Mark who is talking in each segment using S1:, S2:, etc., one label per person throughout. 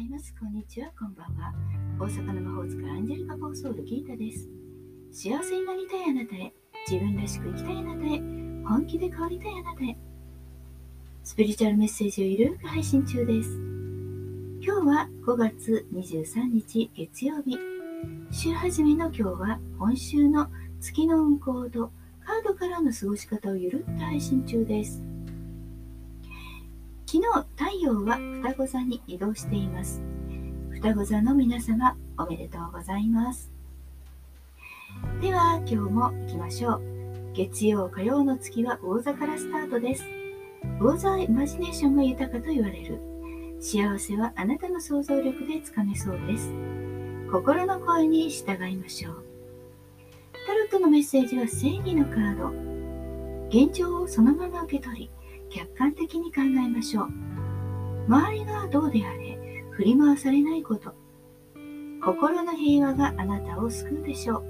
S1: こんにちは、こんばんは。大阪の魔法使いアンジェリカ・フォーソール・ギータです。幸せになりたいあなたへ、自分らしく生きたいあなたへ、本気で変わりたいあなたへ。スピリチュアルメッセージをゆるく配信中です。今日は5月23日月曜日。週始めの今日は今週の月の運行とカードからの過ごし方をゆるっと配信中です。昨日、太陽は双子座に移動しています。双子座の皆様、おめでとうございます。では、今日も行きましょう。月曜、火曜の月は魚座からスタートです。魚座はイマジネーションが豊かと言われる。幸せはあなたの想像力でつかめそうです。心の声に従いましょう。タロットのメッセージは正義のカード。現状をそのまま受け取り、客観的に考えましょう。周りがどうであれ、振り回されないこと。心の平和があなたを救うでしょう。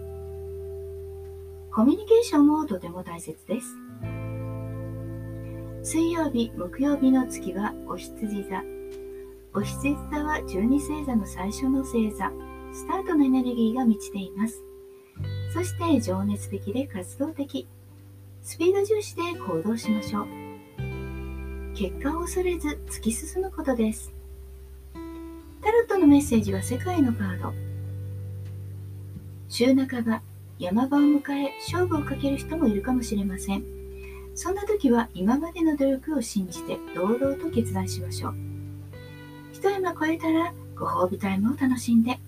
S1: コミュニケーションもとても大切です。水曜日、木曜日の月はお羊座。お羊座は12星座の最初の星座、スタートのエネルギーが満ちています。そして情熱的で活動的。スピード重視で行動しましょう。結果を恐れず突き進むことです。タロットのメッセージは世界のカード。週半ば、山場を迎え勝負をかける人もいるかもしれません。そんな時は今までの努力を信じて堂々と決断しましょう。一山越えたらご褒美タイムを楽しんで。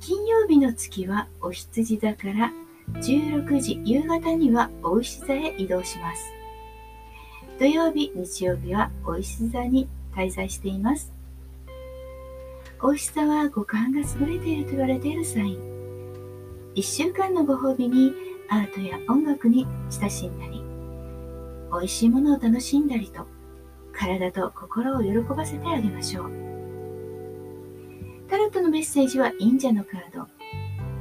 S1: 金曜日の月はお羊座から16時夕方にはお牛座へ移動します。土曜日、日曜日はお牛座に滞在しています。お牛座は五感が優れていると言われているサイン。1週間のご褒美にアートや音楽に親しんだり、美味しいものを楽しんだりと、体と心を喜ばせてあげましょう。タロットのメッセージは忍者のカード。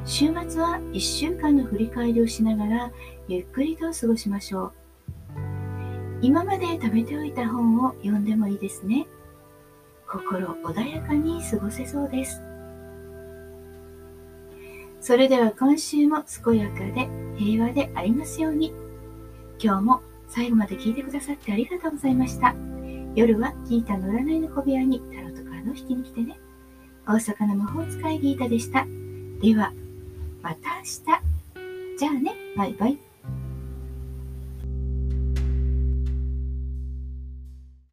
S1: 週末は1週間の振り返りをしながらゆっくりと過ごしましょう。今まで食べておいた本を読んでもいいですね。心穏やかに過ごせそうです。それでは今週も健やかで平和でありますように。今日も最後まで聞いてくださってありがとうございました。夜はギータの占いの小部屋にタロットカードを引きに来てね。大阪の魔法使いギータでした。では、また明日。じゃあね、バイバイ。